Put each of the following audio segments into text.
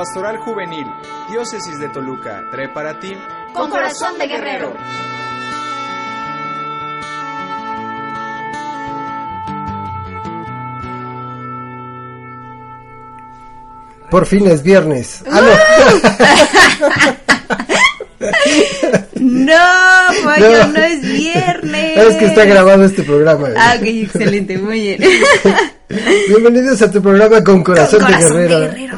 Pastoral Juvenil, Diócesis de Toluca, trae para ti Con corazón de guerrero. Por fin es viernes. Ah, No, Pollo, no, es viernes. Es que está grabado este programa. Ah, ok, excelente, muy bien. Bienvenidos a tu programa Con Corazón, Con Corazón de Guerrero. de Guerrero.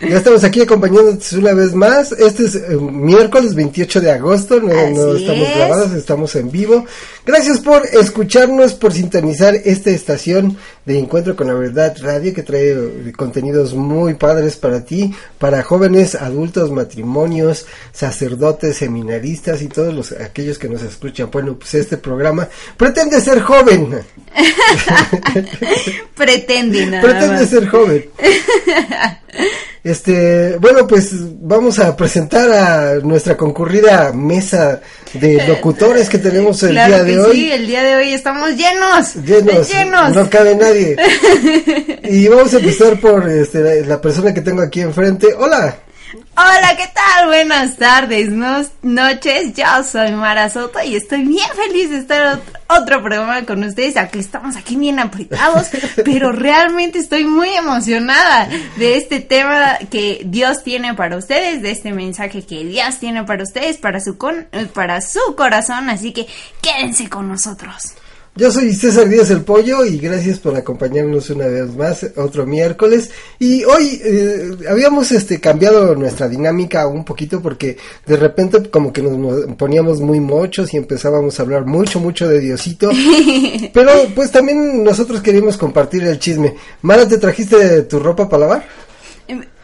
Ya estamos aquí acompañándote una vez más. Este es eh, miércoles 28 de agosto. No, estamos es. grabados, estamos en vivo. Gracias por escucharnos, por sintonizar esta estación de Encuentro con la Verdad Radio que trae eh, contenidos muy padres para ti, para jóvenes, adultos, matrimonios, sacerdotes, seminaristas y todos los aquellos que nos escuchan. Bueno, pues este programa pretende ser joven. Pretende nada Pretende más. ser joven. Este, bueno, pues vamos a presentar a nuestra concurrida mesa de locutores que tenemos el Claro día de que hoy. sí, el día de hoy estamos llenos. Llenos, Llenos. no cabe nadie. y vamos a empezar por este, la, la persona que tengo aquí enfrente. Hola. Hola, ¿qué tal? Buenas tardes, no- noches. Yo soy Mara Soto y estoy bien feliz de estar ot- otro programa con ustedes. Aunque estamos aquí bien apretados, pero realmente estoy muy emocionada de este tema que Dios tiene para ustedes, de este mensaje que Dios tiene para ustedes, para su con, eh, para su corazón. Así que quédense con nosotros. Yo soy César Díaz el Pollo y gracias por acompañarnos una vez más otro miércoles. Y hoy eh, habíamos este cambiado nuestra dinámica un poquito porque de repente como que nos mo- poníamos muy mochos y empezábamos a hablar mucho mucho de Diosito. Pero pues también nosotros queríamos compartir el chisme. Mara, ¿te trajiste tu ropa para lavar?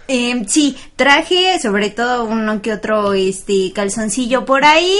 Em, sí, traje sobre todo uno que otro este calzoncillo por ahí,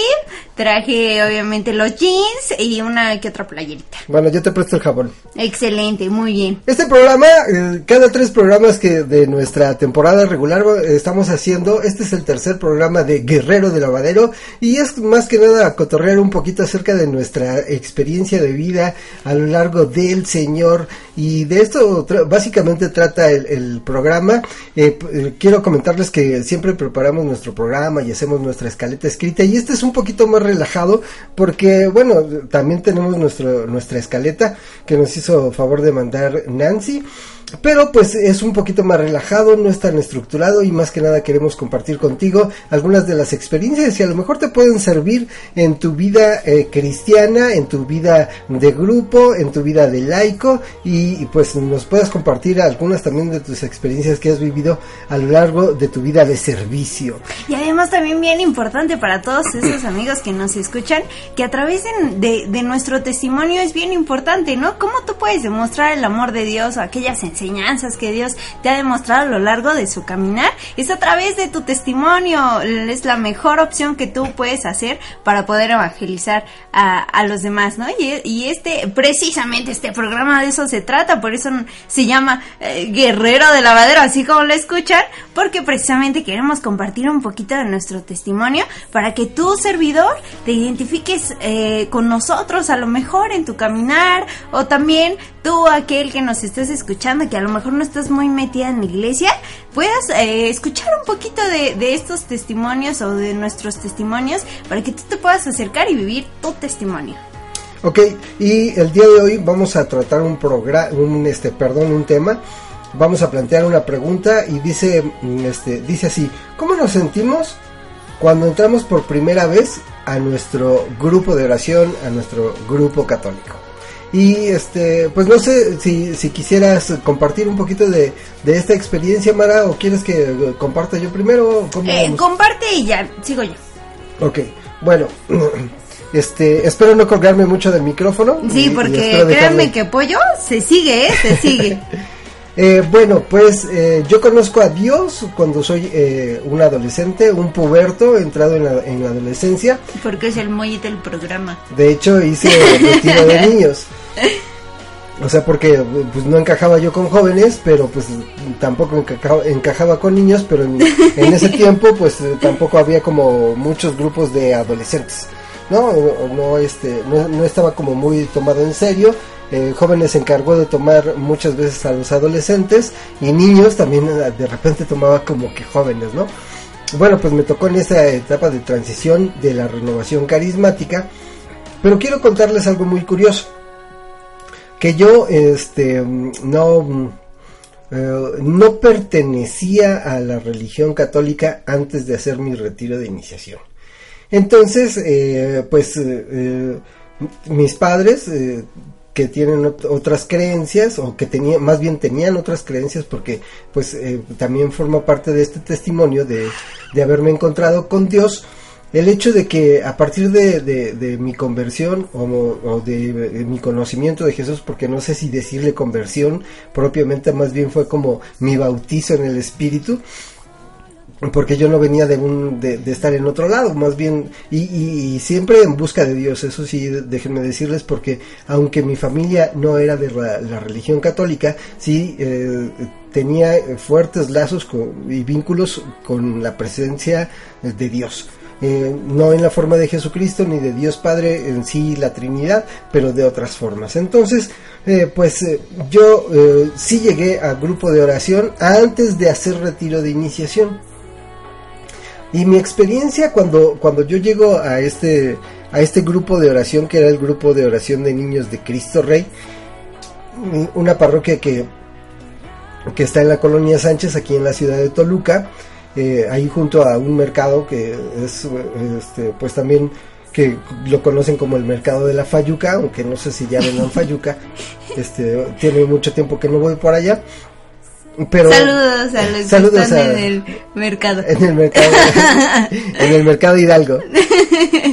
traje obviamente los jeans y una que otra playerita. Bueno, yo te presto el jabón. Excelente, muy bien. Este programa, eh, cada tres programas que de nuestra temporada regular eh, estamos haciendo, este es el tercer programa de Guerrero de Lavadero y es más que nada cotorrear un poquito acerca de nuestra experiencia de vida a lo largo del Señor y de esto tra- básicamente trata el, el programa. Eh, eh, quiero comentarles que siempre preparamos nuestro programa y hacemos nuestra escaleta escrita y este es un poquito más relajado porque bueno, también tenemos nuestro, nuestra escaleta que nos hizo favor de mandar Nancy. Pero pues es un poquito más relajado, no es tan estructurado y más que nada queremos compartir contigo algunas de las experiencias y a lo mejor te pueden servir en tu vida eh, cristiana, en tu vida de grupo, en tu vida de laico y, y, pues nos puedas compartir algunas también de tus experiencias que has vivido a lo largo de tu vida de servicio. Y además también bien importante para todos esos amigos que nos escuchan, que a través de, de- nuestro testimonio es bien importante, ¿no? ¿Cómo tú puedes demostrar el amor de Dios o aquellas enseñanzas que Dios te ha demostrado a lo largo de su caminar? Es a través de tu testimonio, es la mejor opción que tú puedes hacer para poder evangelizar a, los demás, ¿no? Y, y este, precisamente este programa de eso se trata, por eso se llama eh, Guerrero de Lavadero, así como lo escuchan, porque precisamente queremos compartir un poquito de nuestro testimonio para que tu servidor te identifiques eh, con nosotros a lo mejor en tu caminar o también tú aquel que nos estés escuchando que a lo mejor no estás muy metida en la iglesia puedas eh, escuchar un poquito de, estos testimonios o de nuestros testimonios para que tú te puedas acercar y vivir tu testimonio. Ok, y el día de hoy vamos a tratar un programa, un este, perdón, un tema. Vamos a plantear una pregunta y dice, mm, este, dice así: ¿Cómo nos sentimos cuando entramos por primera vez a nuestro grupo de oración, a nuestro grupo católico. Y este, pues no sé si, si quisieras compartir un poquito de, de esta experiencia, Mara, o quieres que comparta yo primero. Eh, comparte y ya, sigo yo. Ok, bueno, este, espero no colgarme mucho del micrófono. y- Sí, y porque espero créanme dejarle- que Pollo se sigue, ¿eh? Se sigue. Eh, bueno, pues eh, yo conozco a Dios cuando soy eh, un adolescente, un puberto, entrado en la, en la adolescencia. Porque es el mollete del programa. De hecho, hice retiro de niños. O sea, porque pues no encajaba yo con jóvenes, pero pues tampoco encajaba, encajaba con niños, pero en, en ese tiempo pues tampoco había como muchos grupos de adolescentes. No, no este no, no estaba como muy tomado en serio. Eh, jóvenes se encargó de tomar muchas veces a los adolescentes y niños también eh, de repente tomaba como que jóvenes, ¿no? Bueno, pues me tocó en esa etapa de transición de la renovación carismática, pero quiero contarles algo muy curioso que yo este no eh, no pertenecía a la religión católica antes de hacer mi retiro de iniciación entonces pues mis padres que tienen ot- otras creencias o que tenían más bien tenían otras creencias porque pues eh, también forma parte de este testimonio de, de haberme encontrado con Dios. El hecho de que a partir de, de- mi conversión o, de mi conocimiento de Jesús, porque no sé si decirle conversión propiamente, más bien fue como mi bautizo en el Espíritu, porque yo no venía de, un, de, de estar en otro lado, más bien, y, siempre en busca de Dios, eso sí, déjenme decirles, porque aunque mi familia no era de la, la religión católica, sí eh, tenía fuertes lazos con- y vínculos con la presencia de Dios. Eh, no en la forma de Jesucristo ni de Dios Padre en sí la Trinidad, pero de otras formas. Entonces, eh, pues eh, yo eh, sí llegué al grupo de oración antes de hacer retiro de iniciación. Y mi experiencia cuando, cuando yo llego a este, a este grupo de oración, que era el grupo de oración de niños de Cristo Rey, una parroquia que, que está en la colonia Sánchez, aquí en la ciudad de Toluca, eh, ahí junto a un mercado que es, este, pues también que lo conocen como el mercado de la Fayuca, aunque no sé si ya vendan Fayuca, este, tiene mucho tiempo que no voy por allá, pero Saludos a los Saludos que están a- en el mercado. en el mercado en el mercado Hidalgo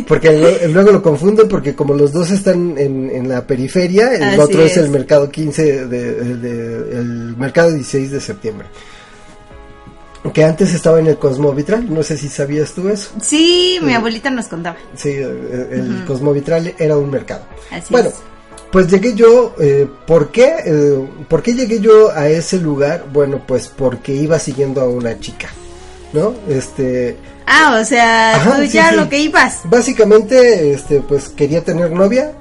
porque luego lo confundo porque como los dos están en, en la periferia el Así otro es. es. el mercado 15 de, de- el mercado 16 de septiembre que antes estaba en el Cosmovitral no sé si sabías tú eso Sí, mi abuelita nos contaba. sí el, el Cosmovitral era un mercado Así bueno es. Pues llegué yo, eh, ¿por qué? Eh, ¿Por qué llegué yo a ese lugar? Bueno, pues porque iba siguiendo a una chica, ¿no? Este, Ah, o sea, Ajá, tú sí, ya sí. lo que ibas. básicamente, este, pues quería tener novia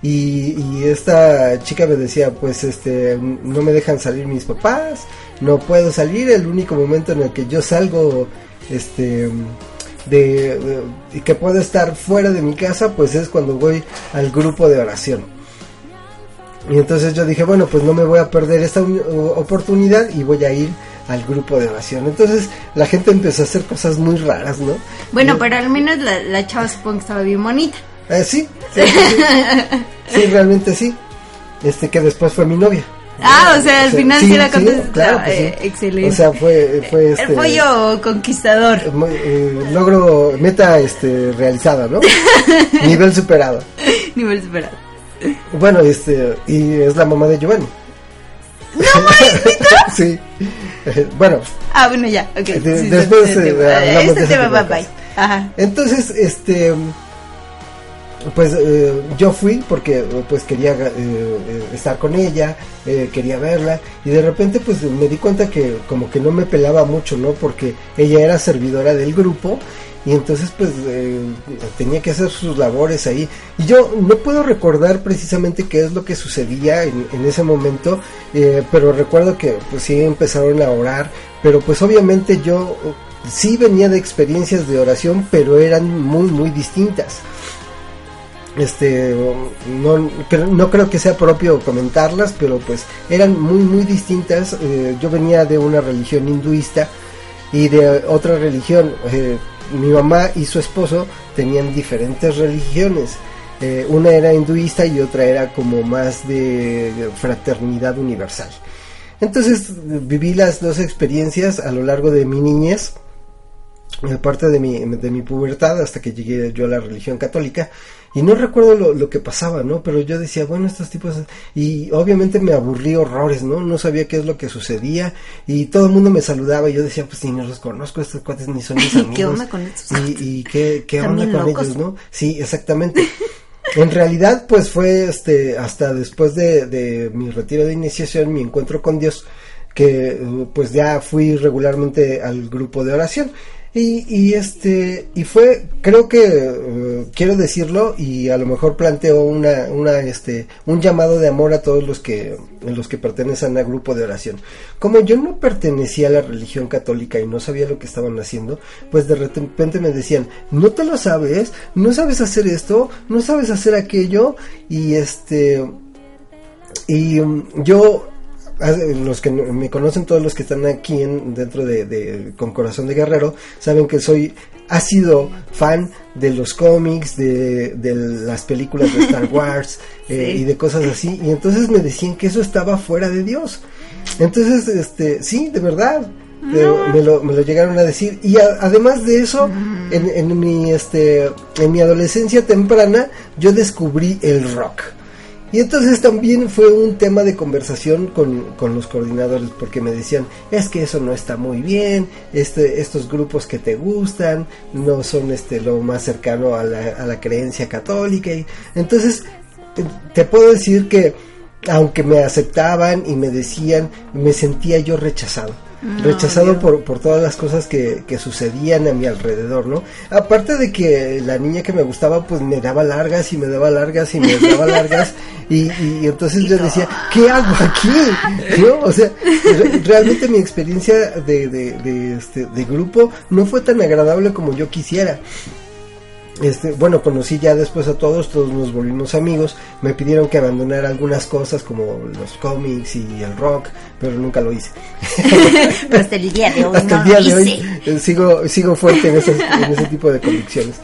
y, y esta chica me decía, pues, este, no me dejan salir mis papás, no puedo salir, el único momento en el que yo salgo, este, de, de- que puedo estar fuera de mi casa, pues es cuando voy al grupo de oración. Y entonces yo dije, bueno, pues no me voy a perder esta un- oportunidad y voy a ir al grupo de oración. Entonces la gente empezó a hacer cosas muy raras, ¿no? Bueno, Y- pero al menos la, la chava supongo que estaba bien bonita. eh, sí, sí, sí, sí. Sí, realmente sí. Este que después fue mi novia. Ah, o sea, al final sí, la contestaste. claro que Eh, excelente. O sea, fue, fue este, El pollo conquistador. eh, logro meta este realizada, ¿no? Nivel superado. Nivel superado. Bueno, este y es la mamá de Giovanni. sí. Eh, Bueno, Ah, bueno, ya. Ok. De- sí, sí, después, este eh, hablamos Este de tema, bye bye. Ajá. Entonces, este, pues eh, yo fui porque pues quería eh, eh, estar con ella, eh, quería verla y de repente pues me di cuenta que como que no me pelaba mucho, ¿no? Porque ella era servidora del grupo y entonces pues eh, tenía que hacer sus labores ahí. Y yo no puedo recordar precisamente qué es lo que sucedía en, ese momento eh, pero recuerdo que pues sí empezaron a orar pero pues obviamente yo eh, sí venía de experiencias de oración pero eran muy muy distintas. Este no, no creo que sea propio comentarlas pero pues eran muy muy distintas. Eh, yo venía de una religión hinduista y de otra religión mi mamá y su esposo tenían diferentes religiones. Eh, una era hinduista y otra era como más de fraternidad universal. Entonces viví las dos experiencias a lo largo de mi niñez, parte de mi, de mi pubertad hasta que llegué yo a la religión católica. Y no recuerdo lo, lo, que pasaba, ¿no? Pero yo decía, bueno, estos tipos... Y obviamente me aburrí horrores, ¿no? No sabía qué es lo que sucedía. Y todo el mundo me saludaba y yo decía, pues ni los conozco, estos cuates ni son mis amigos. ¿Qué onda con estos? Y, y qué, qué onda con locos. ellos, ¿no? Sí, exactamente. En realidad, pues fue este hasta después de, de mi retiro de iniciación, mi encuentro con Dios, que pues ya fui regularmente al grupo de oración. Y, y este, y fue, creo que, eh, quiero decirlo, y a lo mejor planteo una, una, este, un llamado de amor a todos los que, los que pertenecen al grupo de oración. Como yo no pertenecía a la religión católica y no sabía lo que estaban haciendo, pues de repente me decían, no te lo sabes, no sabes hacer esto, no sabes hacer aquello, y este, y um, yo los que me conocen, todos los que están aquí en, dentro de, de, Con Corazón de Guerrero, saben que soy, ha sido fan de los cómics, de, de las películas de Star Wars eh, Sí. y de cosas así. Y entonces me decían que eso estaba fuera de Dios. Entonces, este, sí, de verdad. eh, me, lo, me lo llegaron a decir y a- además de eso en, en mi este en mi adolescencia temprana yo descubrí el rock y entonces también fue un tema de conversación con, con los coordinadores porque me decían, es que eso no está muy bien, este, estos grupos que te gustan no son este lo más cercano a la, a la creencia católica. Y, entonces te- te puedo decir que aunque me aceptaban y me decían, me sentía yo rechazado. Rechazado por, por todas las cosas que, que sucedían a mi alrededor, ¿no? Aparte de que la niña que me gustaba pues me daba largas y me daba largas y me daba largas y, y entonces yo decía, ¿qué hago aquí? ¿No? O sea, re- realmente mi experiencia de, de, de, este, de grupo no fue tan agradable como yo quisiera. Este, bueno, conocí ya después a todos, todos nos volvimos amigos, me pidieron que abandonara algunas cosas como los cómics y el rock, pero nunca lo hice. Pero hasta el día de hoy Hasta no el día lo de hoy hice. sigo, sigo fuerte en, esas- en ese tipo de convicciones.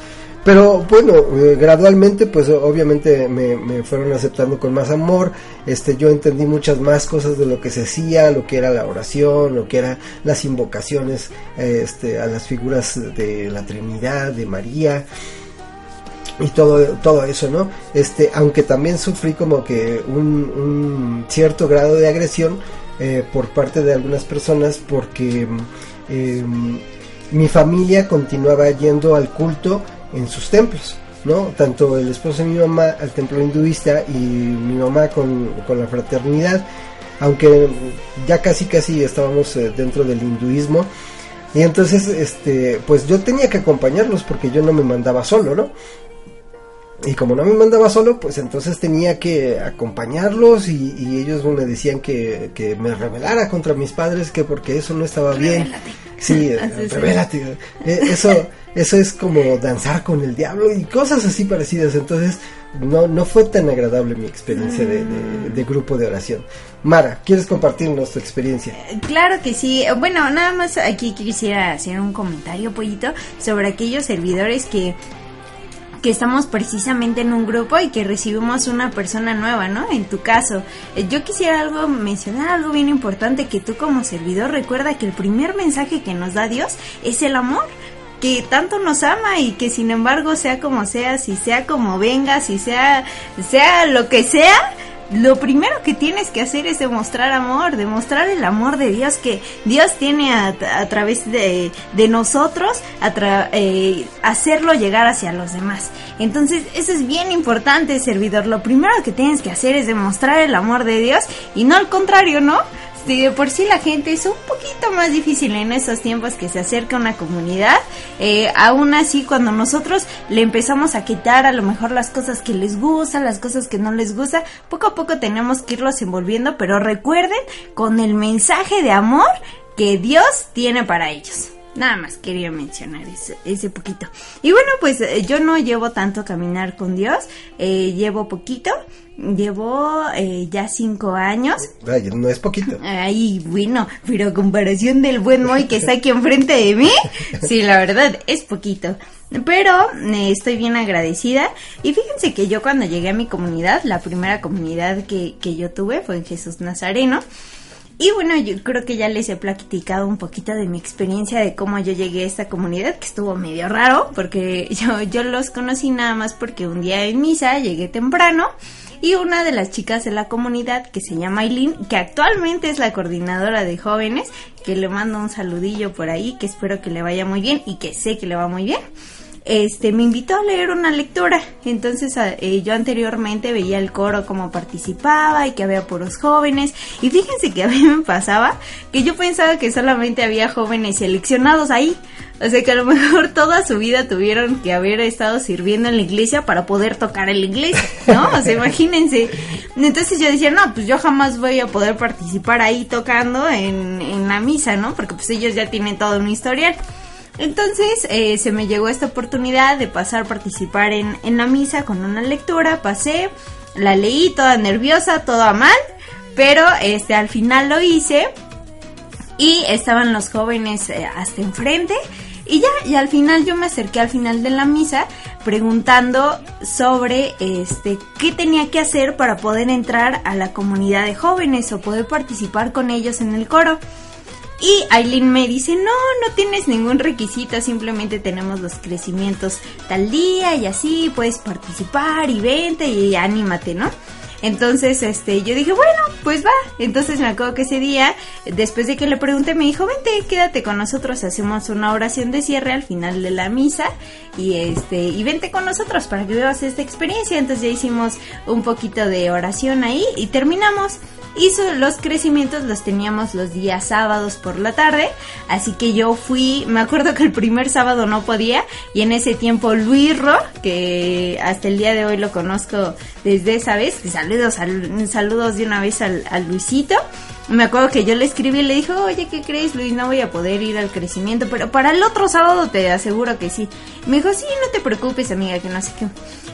Pero bueno, eh, gradualmente pues obviamente me, fueron aceptando con más amor, este yo entendí muchas más cosas de lo que se hacía, lo que era la oración, lo que eran las invocaciones este, a las figuras de la Trinidad, de María, y todo todo eso no este aunque también sufrí como que un, un cierto grado de agresión eh, por parte de algunas personas porque eh, mi familia continuaba yendo al culto en sus templos no tanto el esposo de mi mamá al templo hinduista y mi mamá con, con la fraternidad aunque ya casi casi estábamos eh, dentro del hinduismo. Y entonces este pues yo tenía que acompañarlos porque yo no me mandaba solo no y como no me mandaba solo, pues entonces tenía que acompañarlos y, y ellos me decían que, que me rebelara contra mis padres, que porque eso no estaba bien. Sí, eh, Así es. revélate. Eh, Eso, eso es como danzar con el diablo y cosas así parecidas. Entonces, no, no fue tan agradable mi experiencia de, de- de grupo de oración. Mara, ¿quieres compartirnos tu experiencia? Claro que sí. Bueno, nada más aquí quisiera hacer un comentario, pollito, sobre aquellos servidores que que estamos precisamente en un grupo y que recibimos una persona nueva, ¿no? En tu caso, eh, yo quisiera algo mencionar algo bien importante que tú como servidor recuerda que el primer mensaje que nos da Dios es el amor que tanto nos ama y que sin embargo sea como sea, si sea como venga, si sea sea lo que sea, lo primero que tienes que hacer es demostrar amor, demostrar el amor de Dios que Dios tiene a, a través de, de nosotros, a eh, hacerlo llegar hacia los demás. Entonces, eso es bien importante, servidor. Lo primero que tienes que hacer es demostrar el amor de Dios y no al contrario, ¿no? De por sí la gente es un poquito más difícil en estos tiempos que se acerca una comunidad, eh, aún así cuando nosotros le empezamos a quitar a lo mejor las cosas que les gustan, las cosas que no les gusta, poco a poco tenemos que irlos envolviendo, pero recuerden con el mensaje de amor que Dios tiene para ellos. Nada más quería mencionar ese, ese poquito. Y bueno, pues eh, yo no llevo tanto caminar con Dios, eh, llevo poquito, llevo eh, ya cinco años. Ay, no es poquito. Ay, bueno, pero a comparación del buen Moy que está aquí enfrente de mí, sí, la verdad, es poquito. Pero eh, estoy bien agradecida. Y fíjense que yo cuando llegué a mi comunidad, la primera comunidad que, que yo tuve fue en Jesús Nazareno. Y bueno, yo creo que ya les he platicado un poquito de mi experiencia de cómo yo llegué a esta comunidad, que estuvo medio raro, porque yo, yo los conocí nada más porque un día en misa llegué temprano y una de las chicas de la comunidad que se llama Aileen, que actualmente es la coordinadora de jóvenes, que le mando un saludillo por ahí, que espero que le vaya muy bien y que sé que le va muy bien este me invitó a leer una lectura. Entonces eh, yo anteriormente veía el coro como participaba y que había puros jóvenes. Y fíjense que a mí me pasaba que yo pensaba que solamente había jóvenes seleccionados ahí. O sea que a lo mejor toda su vida tuvieron que haber estado sirviendo en la iglesia para poder tocar en la iglesia, ¿no? O sea, imagínense. Entonces yo decía, no, pues yo jamás voy a poder participar ahí tocando en, en la misa, ¿no? Porque pues ellos ya tienen todo un historial. Entonces eh, se me llegó esta oportunidad de pasar a participar en, en la misa con una lectura, pasé, la leí toda nerviosa, toda mal, pero este al final lo hice. Y estaban los jóvenes eh, hasta enfrente. Y ya, y al final yo me acerqué al final de la misa preguntando sobre este qué tenía que hacer para poder entrar a la comunidad de jóvenes o poder participar con ellos en el coro. Y Aileen me dice, no, no tienes ningún requisito, simplemente tenemos los crecimientos tal día y así puedes participar y vente y anímate, ¿no? Entonces, este, yo dije, bueno, pues va. Entonces me acuerdo que ese día, después de que le pregunté, me dijo, vente, quédate con nosotros, hacemos una oración de cierre al final de la misa y este, y vente con nosotros para que vivas esta experiencia. Entonces ya hicimos un poquito de oración ahí y terminamos. Y los crecimientos los teníamos los días sábados por la tarde, así que yo fui, me acuerdo que el primer sábado no podía y en ese tiempo Luis Ro, que hasta el día de hoy lo conozco desde esa vez, saludos, al- saludos de una vez al Luisito, me acuerdo que yo le escribí y le dijo, oye, ¿qué crees Luis? No voy a poder ir al crecimiento, pero para el otro sábado te aseguro que sí. Me dijo, sí, no te preocupes amiga, que no sé qué.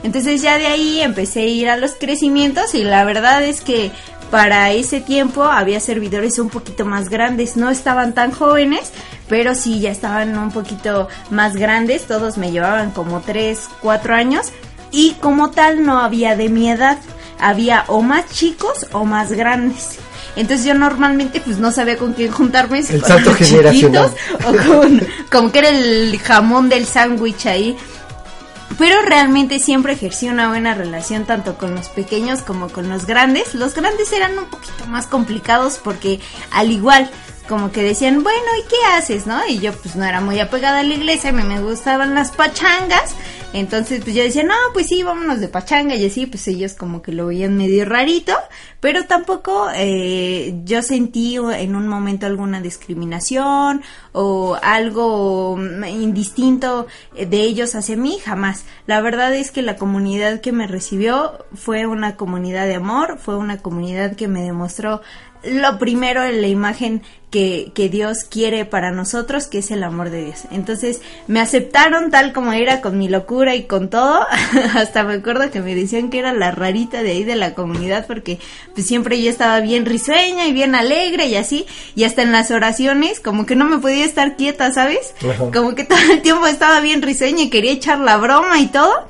Entonces ya de ahí empecé a ir a los crecimientos y la verdad es que para ese tiempo había servidores un poquito más grandes, no estaban tan jóvenes, pero sí ya estaban un poquito más grandes, todos me llevaban como 3, 4 años y como tal no había de mi edad, había o más chicos o más grandes. Entonces yo normalmente pues no sabía con quién juntarme, si El con los chiquitos o con, como que era el jamón del sándwich ahí. Pero realmente siempre ejercí una buena relación tanto con los pequeños como con los grandes. Los grandes eran un poquito más complicados porque al igual como que decían, bueno, ¿y qué haces, no? Y yo pues no era muy apegada a la iglesia, a mí me gustaban las pachangas. Entonces pues yo decía, no, pues sí, vámonos de pachanga y así, pues ellos como que lo veían medio rarito. Pero tampoco eh, yo sentí en un momento alguna discriminación o algo indistinto de ellos hacia mí, jamás. La verdad es que la comunidad que me recibió fue una comunidad de amor, fue una comunidad que me demostró lo primero en la imagen que, que Dios quiere para nosotros, que es el amor de Dios. Entonces me aceptaron tal como era, con mi locura y con todo. Hasta me acuerdo que me decían que era la rarita de ahí de la comunidad, porque pues siempre yo estaba bien risueña y bien alegre y así. Y hasta en las oraciones, como que no me podía estar quieta, ¿sabes? Como que todo el tiempo estaba bien risueña y quería echar la broma y todo.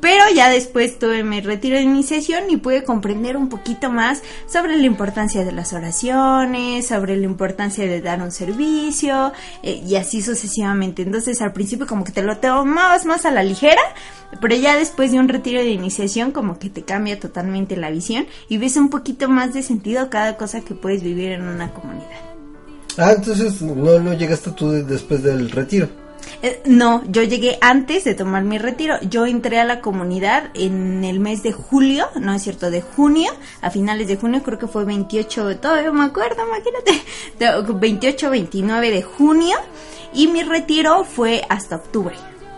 Pero ya después tuve mi retiro de iniciación y pude comprender un poquito más sobre la importancia de las oraciones, sobre la importancia de dar un servicio eh, y así sucesivamente. Entonces al principio como que te lo tomabas más a la ligera, pero ya después de un retiro de iniciación como que te cambia totalmente la visión y ves un poquito más de sentido cada cosa que puedes vivir en una comunidad. Ah, entonces no, no llegaste tú de- después del retiro. Eh, no, yo llegué antes de tomar mi retiro. Yo entré a la comunidad en el mes de julio, no es cierto, de junio, a finales de junio, creo que fue 28, todavía me acuerdo, imagínate, de- 28, 29 de junio, y mi retiro fue hasta octubre.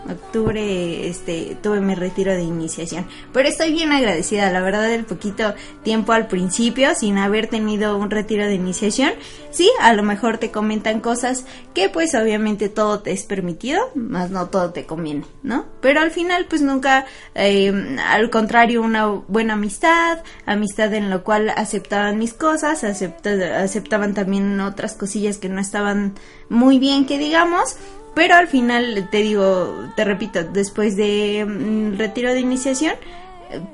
Octubre este tuve mi retiro de iniciación. Pero estoy bien agradecida la verdad el poquito tiempo al principio sin haber tenido un retiro de iniciación. Sí a lo mejor te comentan cosas que pues obviamente todo te es permitido más no todo te conviene no pero al final pues nunca eh, al contrario una buena amistad amistad en la cual aceptaban mis cosas acepta- aceptaban también otras cosillas que no estaban muy bien que digamos pero al final, te digo, te repito, después de mm, retiro de iniciación,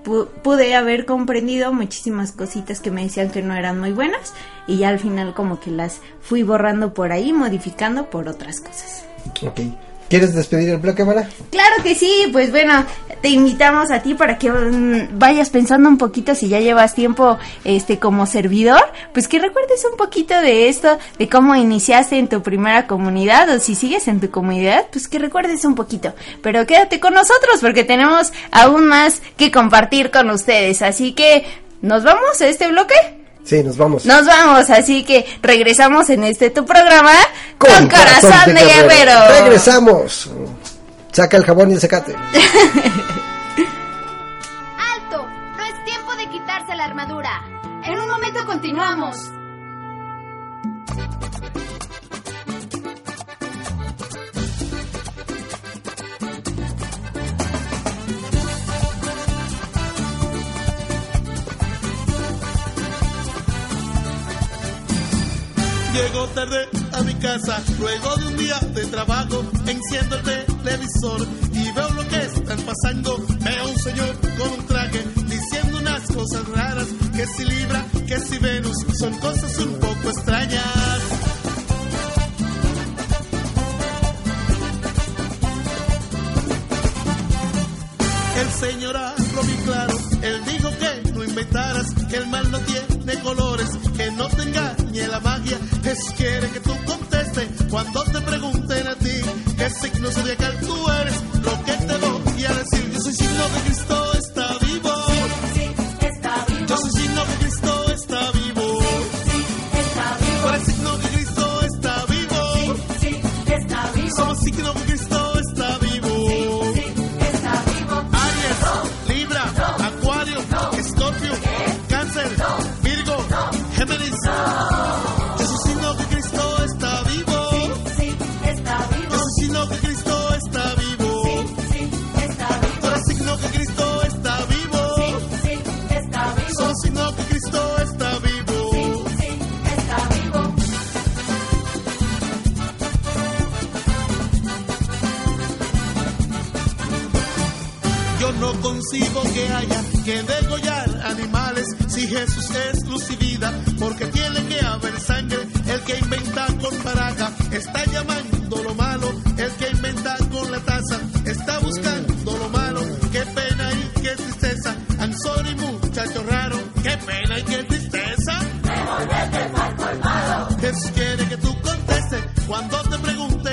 pu- pude haber comprendido muchísimas cositas que me decían que no eran muy buenas y ya al final como que las fui borrando por ahí, modificando por otras cosas. Ok. ¿Quieres despedir el bloque, Mara? Claro que sí, pues bueno, te invitamos a ti para que mm, vayas pensando un poquito si ya llevas tiempo este como servidor, pues que recuerdes un poquito de esto, de cómo iniciaste en tu primera comunidad o si sigues en tu comunidad, pues que recuerdes un poquito. Pero quédate con nosotros porque tenemos aún más que compartir con ustedes, así que ¿nos vamos a este bloque? Sí, nos vamos. Nos vamos, así que regresamos en este tu programa con, corazón, de, guerrero. Regresamos. Saca el jabón y el secate. ¡Alto! No es tiempo de quitarse la armadura. En un momento continuamos. Llego tarde a mi casa, luego de un día de trabajo, enciendo el televisor y veo lo que están pasando. Veo un señor con un traje diciendo unas cosas raras, que si Libra, que si Venus, son cosas un poco extrañas. El señor habló bien claro, él dijo que no inventaras, que el mal no tiene colores, cuando te pregunten a ti qué signo zodiacal cuando te pregunten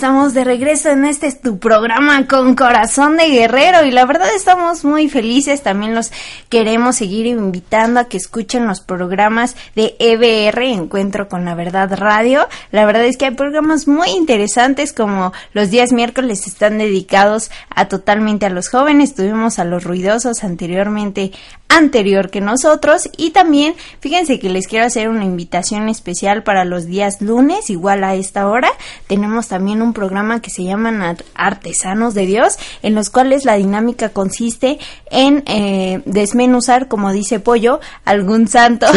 estamos de regreso en este tu programa con corazón de guerrero y la verdad estamos muy felices. También los queremos seguir invitando a que escuchen los programas de EBR, Encuentro con la Verdad Radio. La verdad es que hay programas muy interesantes como los días miércoles están dedicados a totalmente a los jóvenes. Tuvimos a los ruidosos anteriormente anterior que nosotros. Y también fíjense que les quiero hacer una invitación especial para los días lunes igual a esta hora. Tenemos también un programa que se llaman artesanos de Dios en los cuales la dinámica consiste en eh, desmenuzar como dice Pollo algún santo.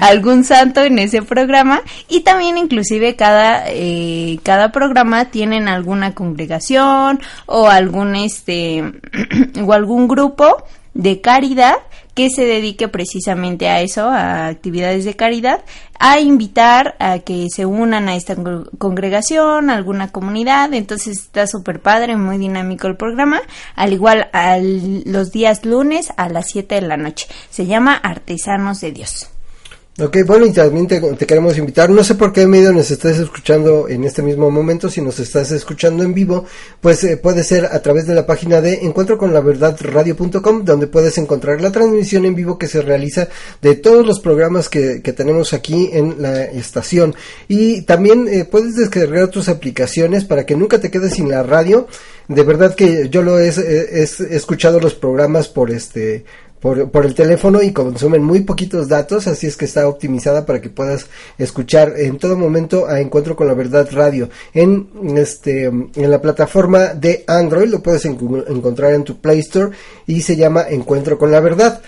Algún santo en ese programa. Y también inclusive cada eh, cada programa tienen alguna congregación o algún este o algún grupo de caridad que se dedique precisamente a eso, a actividades de caridad, a invitar a que se unan a esta congregación, a alguna comunidad. Entonces está súper padre, muy dinámico el programa. Al igual a los días lunes a las 7 de la noche. Se llama Artesanos de Dios. Ok, bueno, y también te, queremos invitar, no sé por qué medio nos estás escuchando en este mismo momento, si nos estás escuchando en vivo, pues eh, puede ser a través de la página de encuentroconlaverdadradio.com, donde puedes encontrar la transmisión en vivo que se realiza de todos los programas que, tenemos aquí en la estación. Y también eh, puedes descargar tus aplicaciones para que nunca te quedes sin la radio. De verdad que yo lo he escuchado los programas por este por, por, el teléfono y consumen muy poquitos datos, así es que está optimizada para que puedas escuchar en todo momento a Encuentro con la Verdad Radio. En este en la plataforma de Android lo puedes encontrar en tu Play Store y se llama Encuentro con la Verdad.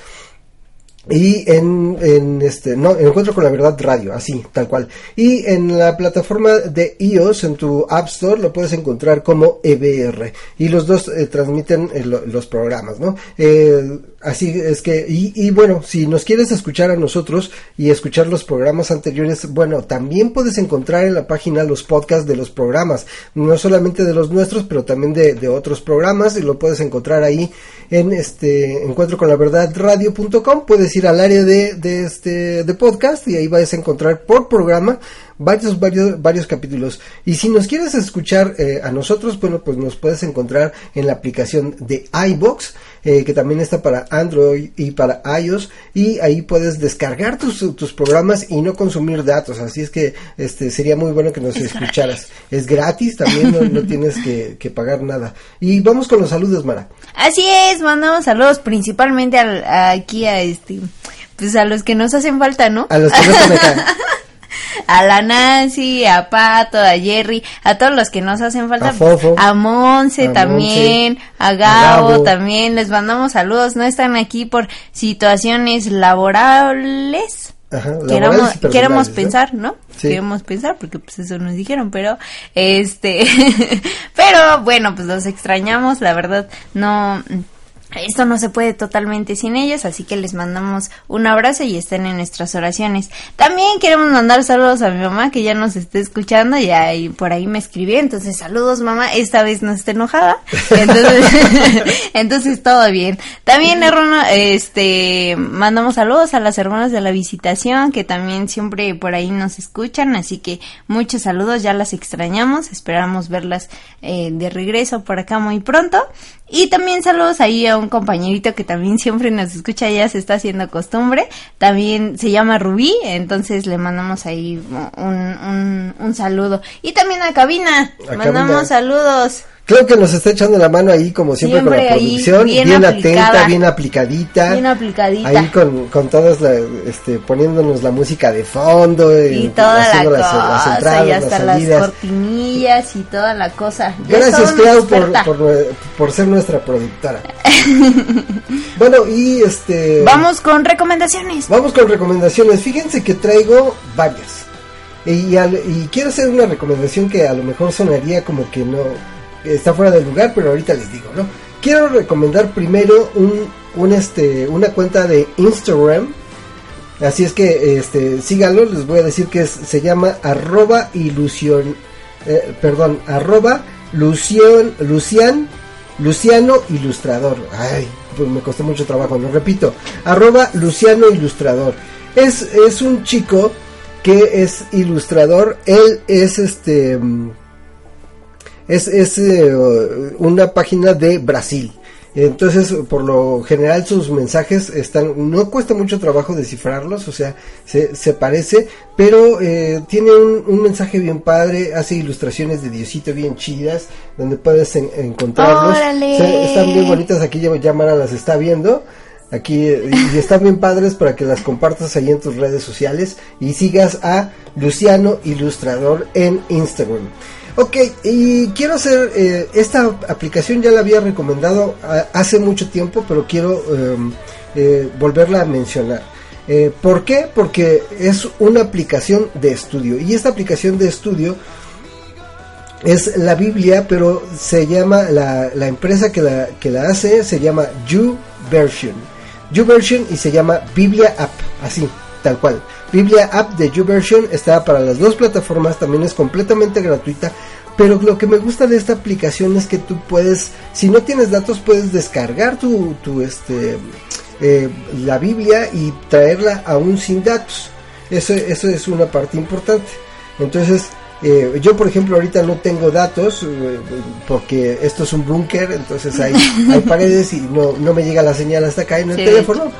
Y en, en, este no encuentro con la verdad radio así tal cual. Y en la plataforma de iOS en tu App Store lo puedes encontrar como EBR y los dos eh, transmiten eh, los programas no eh, así es que y, y, bueno si nos quieres escuchar a nosotros y escuchar los programas anteriores bueno también puedes encontrar en la página los podcasts de los programas no solamente de los nuestros pero también de, otros programas y lo puedes encontrar ahí en este encuentro con la verdad radio.com puedes ir al área de, de, este de podcast y ahí vas a encontrar por programa varios varios varios capítulos. Y si nos quieres escuchar eh, a nosotros bueno pues nos puedes encontrar en la aplicación de iBox eh, que también está para Android y para iOS y ahí puedes descargar tus, tus programas y no consumir datos. Así es que este sería muy bueno que nos escucharas. Es gratis también no, no tienes que, que, pagar nada. Y vamos con los saludos Mara. Así es mandamos saludos principalmente al, aquí a este pues a los que nos hacen falta no a los que no están acá a la Nancy, a Pato, a Jerry, a todos los que nos hacen falta, a, Fofo, a Monse a también, Monse, a Gabo, a Gabo. también, les mandamos saludos, no están aquí por situaciones laborables. Ajá, Queremos, pensar, ¿no? Sí. Queremos pensar, porque pues eso nos dijeron, pero, este, pero bueno, pues los extrañamos, la verdad, no, esto no se puede totalmente sin ellos, así que les mandamos un abrazo y estén en nuestras oraciones. También queremos mandar saludos a mi mamá que ya nos está escuchando y ahí, por ahí me escribió, entonces saludos mamá, esta vez no está enojada, entonces, entonces todo bien. También hermano, este, mandamos saludos a las hermanas de la visitación que también siempre por ahí nos escuchan, así que muchos saludos, ya las extrañamos, esperamos verlas eh, de regreso por acá muy pronto. Y también saludos ahí a un compañerito que también siempre nos escucha, ya se está haciendo costumbre. También se llama Rubí, entonces le mandamos ahí un, un, un saludo. Y también a Cabina, A mandamos Cabina. saludos. Creo que nos está echando la mano ahí, como siempre, Siempre con la producción, bien atenta, bien aplicadita. Bien aplicadita. Ahí con, con todas, la, este, poniéndonos la música de fondo, Y eh, toda la haciendo las, cosa, las entradas, y hasta las las, salidas. cortinillas y toda la cosa. Ya Gracias, Clau, por, por, por ser nuestra productora. bueno, y este... Vamos con recomendaciones. Vamos con recomendaciones. Fíjense que traigo varias. Y, al- y quiero hacer una recomendación que a lo mejor sonaría como que no está fuera del lugar, pero ahorita les digo, ¿no? Quiero recomendar primero un, un este, una cuenta de Instagram. Así es que este, síganlo, les voy a decir que se llama arroba ilusión, eh, perdón, arroba lucion, lucian, luciano ilustrador. Ay, pues me costó mucho trabajo, lo repito, arroba luciano ilustrador. Es, es un chico que es ilustrador. Él es este mm, es, es eh, una página de Brasil. Entonces, por lo general, sus mensajes están, no cuesta mucho trabajo descifrarlos, o sea, se, se parece, pero eh, tiene un, un mensaje bien padre, hace ilustraciones de Diosito bien chidas, donde puedes en- encontrarlos. Están bien bonitas, aquí ya, ya Mara las está viendo. Aquí y están bien padres para que las compartas ahí en tus redes sociales y sigas a Luciano Ilustrador en Instagram. Ok, y quiero hacer eh, esta aplicación ya la había recomendado hace mucho tiempo, pero quiero em, eh, volverla a mencionar. Eh, ¿Por qué? Porque es una aplicación de estudio y esta aplicación de estudio es la Biblia, pero se llama la, la empresa que la, que la hace se llama YouVersion. YouVersion y se llama Biblia App, así, tal cual. Biblia App de YouVersion está para las dos plataformas, también es completamente gratuita. Pero lo que me gusta de esta aplicación es que tú puedes, si no tienes datos, puedes descargar tu, tu este, eh, la Biblia y traerla aún sin datos. Eso, eso es una parte importante. Entonces, eh, yo por ejemplo ahorita no tengo datos eh, porque esto es un búnker, entonces hay, hay paredes y no, no me llega la señal hasta acá en el Sí. teléfono.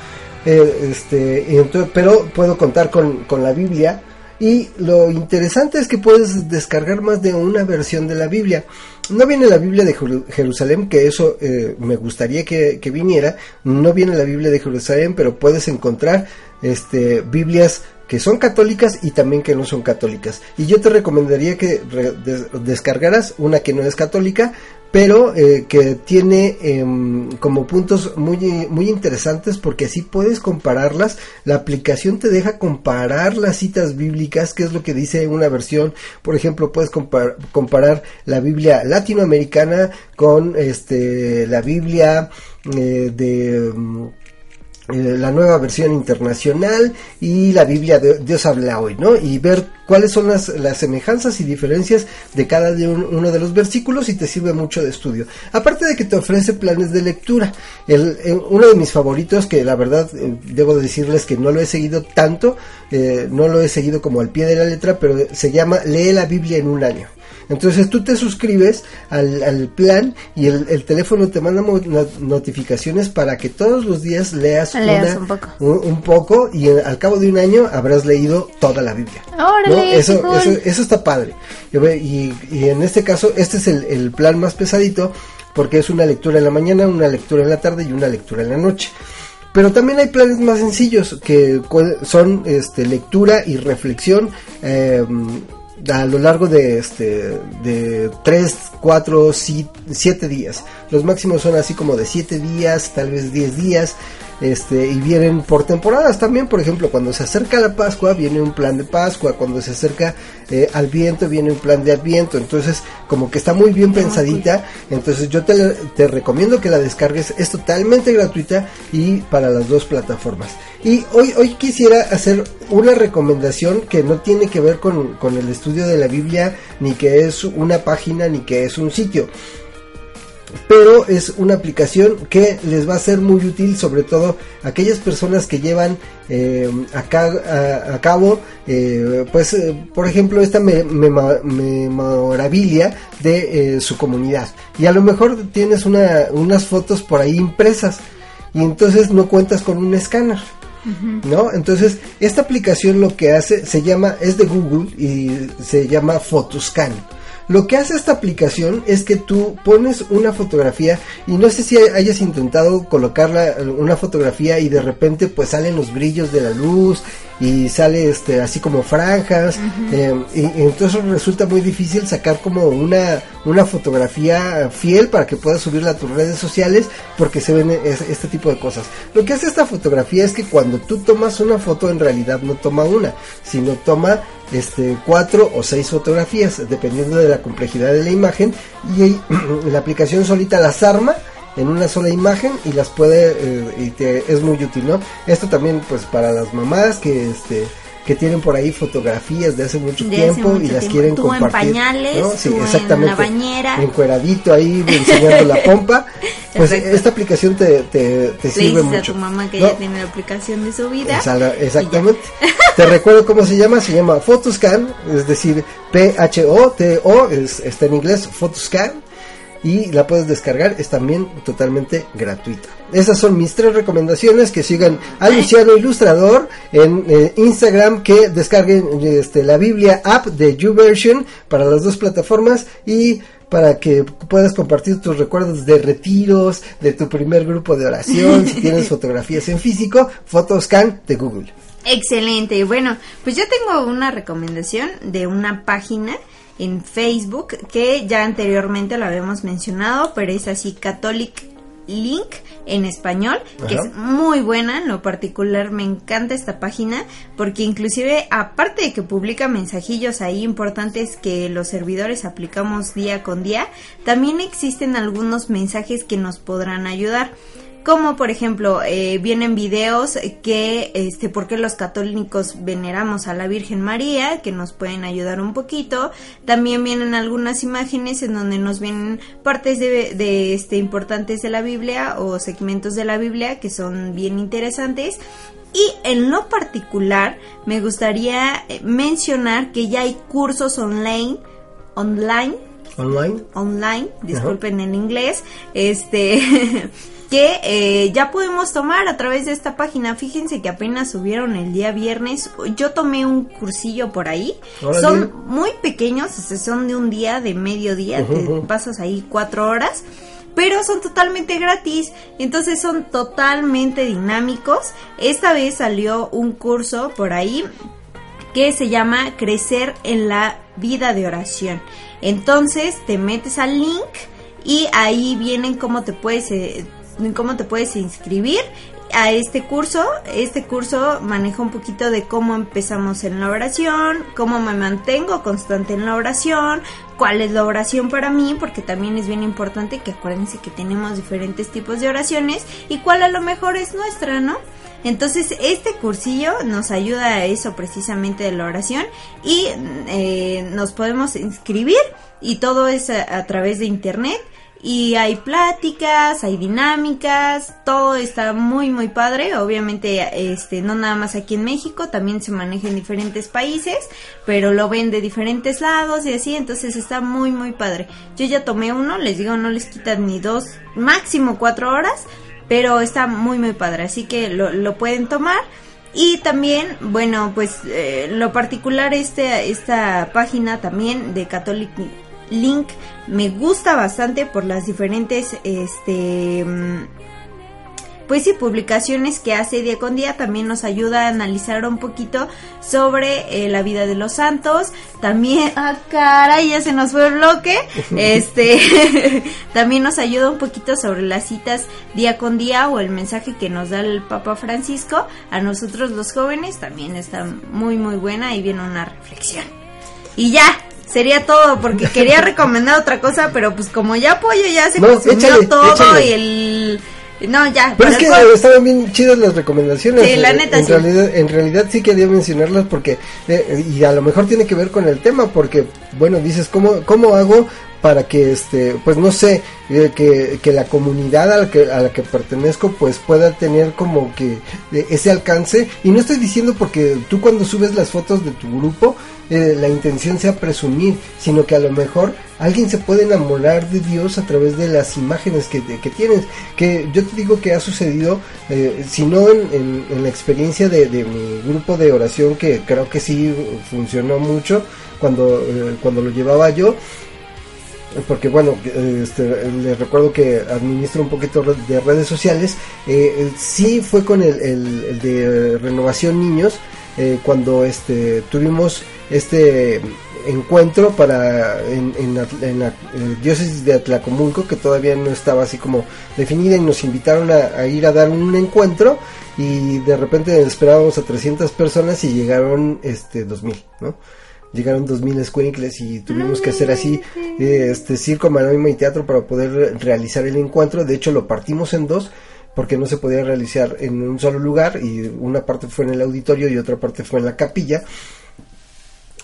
Eh, este, entonces, pero puedo contar con, con la Biblia. Y lo interesante es que puedes descargar más de una versión de la Biblia. No viene la Biblia de Jeru- Jerusalén, que eso eh, me gustaría que, que viniera. No viene la Biblia de Jerusalén, pero puedes encontrar este, Biblias que son católicas y también que no son católicas. Y yo te recomendaría que descargaras una que no es católica, pero eh, que tiene em, como puntos muy, muy interesantes porque así puedes compararlas. La aplicación te deja comparar las citas bíblicas, que es lo que dice una versión. Por ejemplo, puedes compar- comparar la Biblia latinoamericana con este, la Biblia eh, de... eh, la nueva versión internacional y la Biblia de Dios habla hoy, ¿no? Y ver cuáles son las, las semejanzas y diferencias de cada de un- uno de los versículos y te sirve mucho de estudio. Aparte de que te ofrece planes de lectura. El, el- uno de mis favoritos, que la verdad eh, debo decirles que no lo he seguido tanto, eh, no lo he seguido como al pie de la letra, pero se llama Lee la Biblia en un año. Entonces tú te suscribes al, al plan y el, el teléfono te manda notificaciones para que todos los días leas, Leas una- un poco. un, un poco y al cabo de un año habrás leído toda la Biblia. Órale, ¿no? Eso, cool. eso, eso está padre. Y, y en este caso, este es el, el plan más pesadito porque es una lectura en la mañana, una lectura en la tarde y una lectura en la noche. Pero también hay planes más sencillos que son este, lectura y reflexión eh, a lo largo de este de 3, 4, 7 días. Los máximos son así como de 7 días, tal vez 10 días. Este, y vienen por temporadas también, por ejemplo, cuando se acerca la Pascua viene un plan de Pascua, cuando se acerca eh, al viento viene un plan de Adviento, entonces como que está muy bien pensadita, entonces yo te, te recomiendo que la descargues, es totalmente gratuita y para las dos plataformas. Y hoy, hoy quisiera hacer una recomendación que no tiene que ver con, con el estudio de la Biblia, ni que es una página, ni que es un sitio pero es una aplicación que les va a ser muy útil sobre todo a aquellas personas que llevan eh, a, ca- a- a cabo eh, pues eh, por ejemplo esta me- mema- memorabilia de eh, su comunidad y a lo mejor tienes una, unas fotos por ahí impresas y entonces no cuentas con un escáner ¿no? Entonces, esta aplicación lo que hace, se llama, es de Google y se llama Photoscan. Lo que hace esta aplicación es que tú pones una fotografía y no sé si hayas intentado colocarla una fotografía y de repente pues salen los brillos de la luz y sale este así como franjas eh, y, y entonces resulta muy difícil sacar como una una fotografía fiel para que puedas subirla a tus redes sociales porque se ven es- este tipo de cosas. Lo que hace esta fotografía es que cuando tú tomas una foto en realidad no toma una, sino toma este cuatro o seis fotografías dependiendo de la complejidad de la imagen y la aplicación solita las arma en una sola imagen y las puede eh, y te, es muy útil no esto también pues para las mamás que este que tienen por ahí fotografías de hace mucho De hace tiempo y mucho las tiempo. quieren Tú en compartir. pañales, ¿no? Sí, tú en exactamente. la bañera. Encueradito ahí enseñando la pompa. Pues Exacto. esta aplicación te, te, te Le sirve dices a mucho. tu mamá que ¿no? ya tiene la aplicación de su vida. Esa- exactamente. Te recuerdo cómo se llama, se llama Photoscan, es decir, P-H-O-T-O, es, está en inglés, Photoscan, y la puedes descargar, es también totalmente gratuita. Esas son mis tres recomendaciones, que sigan a Luciano Ilustrador en eh, Instagram, que descarguen este, la Biblia app de YouVersion para las dos plataformas y para que puedas compartir tus recuerdos de retiros, de tu primer grupo de oración, si tienes fotografías en físico, Photoscan de Google. Excelente. Bueno, pues yo tengo una recomendación de una página en Facebook que ya anteriormente la habíamos mencionado, pero es así Catholic Link en español, que es muy buena, en lo particular me encanta esta página porque inclusive aparte de que publica mensajillos ahí importantes que los servidores aplicamos día con día, también existen algunos mensajes que nos podrán ayudar como por ejemplo eh, vienen videos que este por qué los católicos veneramos a la Virgen María que nos pueden ayudar un poquito. También vienen algunas imágenes en donde nos vienen partes de, de, este importantes de la Biblia o segmentos de la Biblia que son bien interesantes. Y en lo particular me gustaría eh, mencionar que ya hay cursos online online Online. online, disculpen en inglés, este que eh, ya podemos tomar a través de esta página. Fíjense que apenas subieron el día viernes. Yo tomé un cursillo por ahí. Órale. Son muy pequeños, o sea, son de un día, de mediodía, Ujú, te pasas ahí cuatro horas. Pero son totalmente gratis, entonces son totalmente dinámicos. Esta vez salió un curso por ahí que se llama Crecer en la vida de oración. Entonces te metes al link y ahí vienen cómo te puedes eh, cómo te puedes inscribir a este curso. Este curso maneja un poquito de cómo empezamos en la oración, cómo me mantengo constante en la oración, cuál es la oración para mí, porque también es bien importante que acuérdense que tenemos diferentes tipos de oraciones y cuál a lo mejor es nuestra, ¿no? Entonces este cursillo nos ayuda a eso precisamente de la oración y eh, nos podemos inscribir y todo es a, a través de internet y hay pláticas, hay dinámicas, todo está muy muy padre, obviamente este no nada más aquí en México, también se maneja en diferentes países, pero lo ven de diferentes lados y así, entonces está muy muy padre. Yo ya tomé uno, les digo, no les quitan ni dos, máximo cuatro horas, pero está muy muy padre, así que lo, pueden tomar. Y también, bueno, pues eh, lo particular este, esta página también de Catholic Link me gusta bastante por las diferentes, este, mm, pues sí, publicaciones que hace día con día también nos ayuda a analizar un poquito sobre eh, la vida de los santos. También, ah, caray, ya se nos fue el bloque. Este, también nos ayuda un poquito sobre las citas día con día o el mensaje que nos da el Papa Francisco. A nosotros los jóvenes también está muy, muy buena y viene una reflexión. Y ya, sería todo, porque quería recomendar otra cosa, pero pues como ya Pollo ya se No, consumió échale, todo échale. y el... No, ya. Pero es que estaban bien chidas las recomendaciones. Sí, la Eh, neta, en sí. realidad, en realidad sí quería mencionarlas porque eh, y a lo mejor tiene que ver con el tema porque bueno dices cómo cómo hago para que este pues no sé eh, que, que la comunidad a la que a la que pertenezco pues pueda tener como que eh, ese alcance y no estoy diciendo porque tú cuando subes las fotos de tu grupo eh, la intención sea presumir sino que a lo mejor alguien se puede enamorar de Dios a través de las imágenes que, que tienes. Que yo te digo que ha sucedido eh, si no en, la experiencia de, mi grupo de oración que creo que sí funcionó mucho cuando eh, cuando lo llevaba yo porque bueno, este, les recuerdo que administro un poquito de redes sociales, eh, sí fue con el, el- el de Renovación Niños, eh, cuando este, tuvimos este encuentro para en, en la, en la, eh, diócesis de Atlacomulco, que todavía no estaba así como definida, y nos invitaron a, a ir a dar un encuentro, y de repente esperábamos a 300 personas y llegaron este 2000, ¿no? llegaron 2000 escuincles y tuvimos que hacer así eh, este circo, maroma y teatro para poder realizar el encuentro. De hecho, lo partimos en dos. porque no se podía realizar en un solo lugar y una parte fue en el auditorio y otra parte fue en la capilla.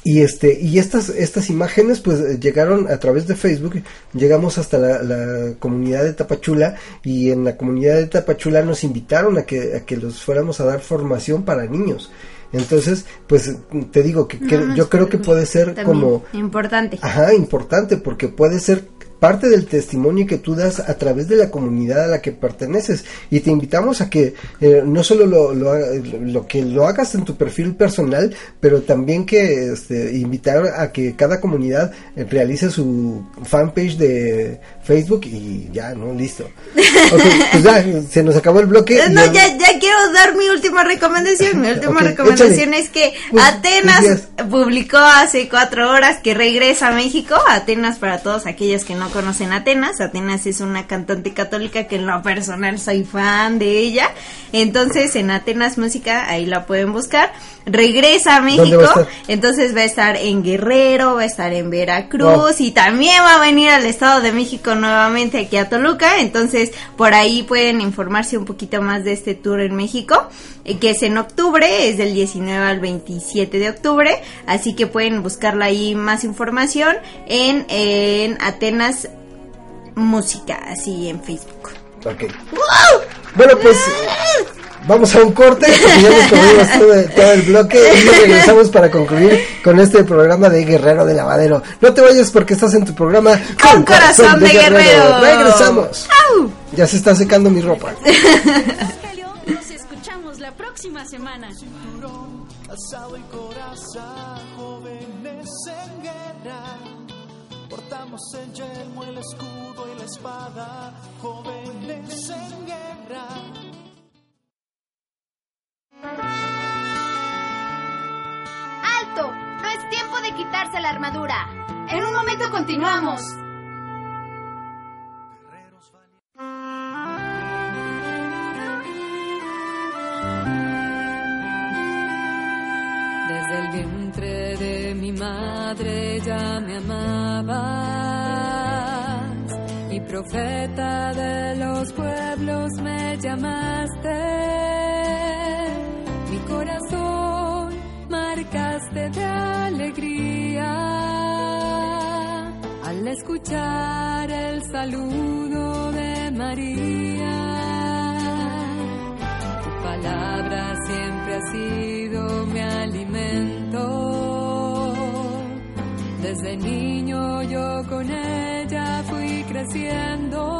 Y este y estas estas imágenes pues eh, llegaron a través de Facebook, llegamos hasta la, la comunidad de Tapachula y en la comunidad de Tapachula nos invitaron a que a que los fuéramos a dar formación para niños. Entonces, pues te digo que, que No, yo creo que puede ser como importante. Ajá, importante, porque puede ser parte del testimonio que tú das a través de la comunidad a la que perteneces y te invitamos a que eh, no solo lo, lo, lo que lo hagas en tu perfil personal pero también que este, invitar a que cada comunidad eh, realice su fanpage de Facebook y ya no listo pues ya se nos acabó el bloque No, ya, ya quiero dar mi última recomendación. Mi última recomendación échale. es que Pues, Atenas publicó hace cuatro horas que regresa a México. Atenas para todos aquellos que no conocen Atenas. Atenas es una cantante católica que en lo personal soy fan de ella. Entonces en Atenas Música, ahí la pueden buscar. Regresa a ¿Dónde México. a? Entonces va a estar en Guerrero, va a estar en Veracruz Wow. y también va a venir al Estado de México nuevamente aquí a Toluca. Entonces por ahí pueden informarse un poquito más de este tour en México, eh, que es en octubre, es del 19 al 27 de octubre. Así que pueden buscarla ahí más información en, en Atenas Música, así en Facebook. Ok. Bueno, pues vamos a un corte, porque ya nos comimos todo, todo el bloque y regresamos para concluir con este programa de Guerrero de Lavadero. No te vayas porque estás en tu programa Con corazón de guerrero. Regresamos. ¡Au! Ya se está secando mi ropa. Nos escuchamos la próxima semana. Asado y coraza, Portamos el yelmo, el escudo y la espada, jóvenes en guerra. ¡Alto! No es tiempo de quitarse la armadura. En un momento continuamos. Madre ya me amabas y profeta de los pueblos me llamaste. Mi corazón marcaste de alegría al escuchar el saludo de María. Tu palabra siempre ha sido Desde niño yo con ella fui creciendo.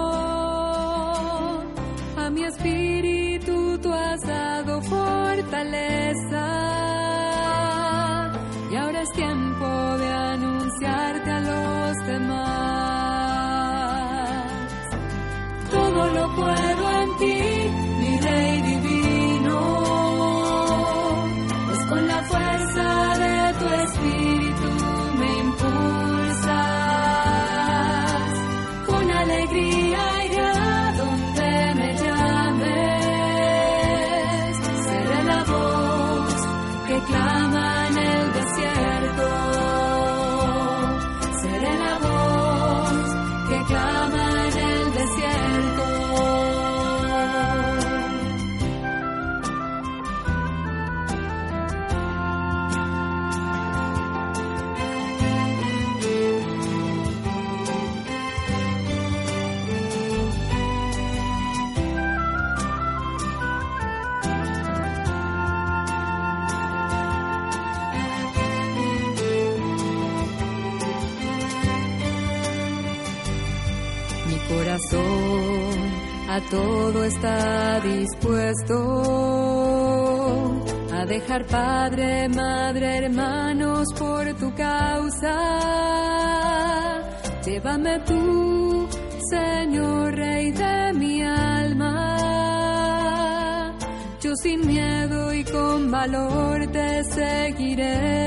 Todo está dispuesto a dejar padre, madre, hermanos por tu causa. Llévame tú, Señor, Rey de mi alma. Yo sin miedo y con valor te seguiré.